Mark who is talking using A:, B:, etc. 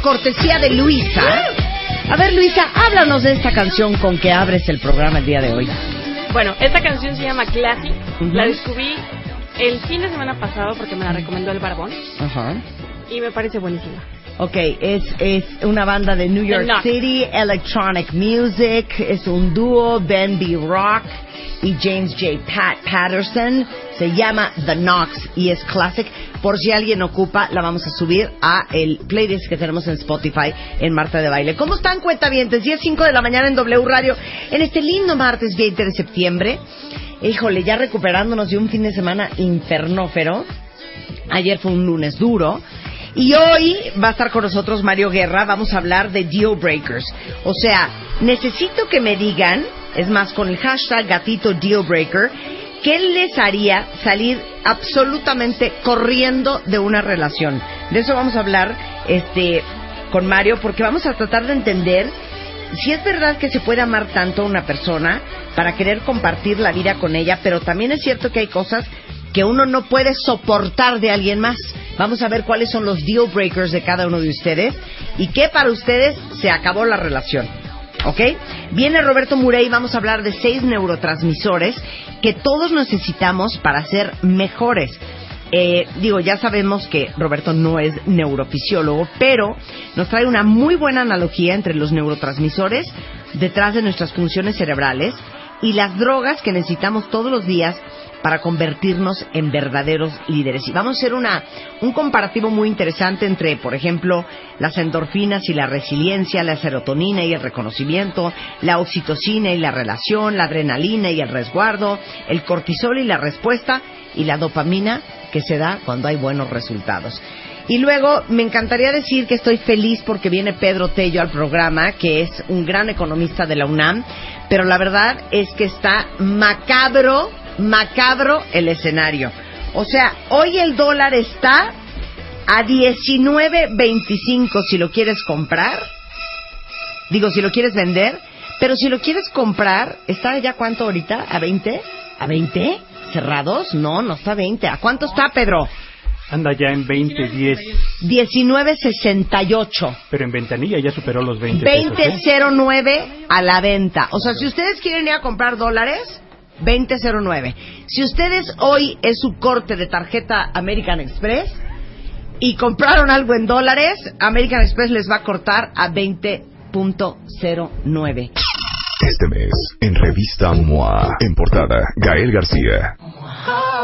A: Cortesía de Luisa. A ver, Luisa, háblanos de esta canción con que abres el programa el día de hoy.
B: Bueno, esta canción se llama Classic. La descubrí el fin de semana pasado porque me la recomendó el Barbón. Ajá. Y me parece buenísima.
A: Ok, es, es una banda de New York City, Electronic Music, es un dúo, Ben B. Rock y James J. Pat Patterson. Se llama The Knox y es classic. Por si alguien ocupa, la vamos a subir a el playlist que tenemos en Spotify en Marta de Baile. ¿Cómo están, cuentavientes? 10, 5 de la mañana en W Radio. En este lindo martes 20 de septiembre. Híjole, ya recuperándonos de un fin de semana infernófero. Ayer fue un lunes duro. Y hoy va a estar con nosotros Mario Guerra. Vamos a hablar de deal breakers. O sea, necesito que me digan, es más, con el hashtag gatito deal breaker, ¿qué les haría salir absolutamente corriendo de una relación? De eso vamos a hablar este, con Mario porque vamos a tratar de entender si es verdad que se puede amar tanto a una persona para querer compartir la vida con ella, pero también es cierto que hay cosas que uno no puede soportar de alguien más. Vamos a ver cuáles son los deal breakers de cada uno de ustedes y qué para ustedes se acabó la relación. ¿Ok? Viene Roberto Murey, vamos a hablar de seis neurotransmisores que todos necesitamos para ser mejores. Eh, digo, ya sabemos que Roberto no es neurofisiólogo, pero nos trae una muy buena analogía entre los neurotransmisores detrás de nuestras funciones cerebrales y las drogas que necesitamos todos los días para convertirnos en verdaderos líderes. Y vamos a hacer una, un comparativo muy interesante entre, por ejemplo, las endorfinas y la resiliencia, la serotonina y el reconocimiento, la oxitocina y la relación, la adrenalina y el resguardo, el cortisol y la respuesta, y la dopamina que se da cuando hay buenos resultados. Y luego me encantaría decir que estoy feliz porque viene Pedro Tello al programa, que es un gran economista de la UNAM, pero la verdad es que está macabro macabro el escenario. O sea, hoy el dólar está a 19.25 si lo quieres comprar. Digo, si lo quieres vender. Pero si lo quieres comprar, ¿está ya cuánto ahorita? ¿A 20? ¿A 20? ¿Cerrados? No, no está a 20. ¿A cuánto está, Pedro?
C: Anda ya en 20, 10.
A: 19.68.
C: Pero en ventanilla ya superó los 20.
A: 20.09 ¿eh? a la venta. O sea, si ustedes quieren ir a comprar dólares, 2009. Si ustedes hoy es su corte de tarjeta American Express y compraron algo en dólares, American Express les va a cortar a 20.09.
D: Este mes, en revista MOA, en portada, Gael García.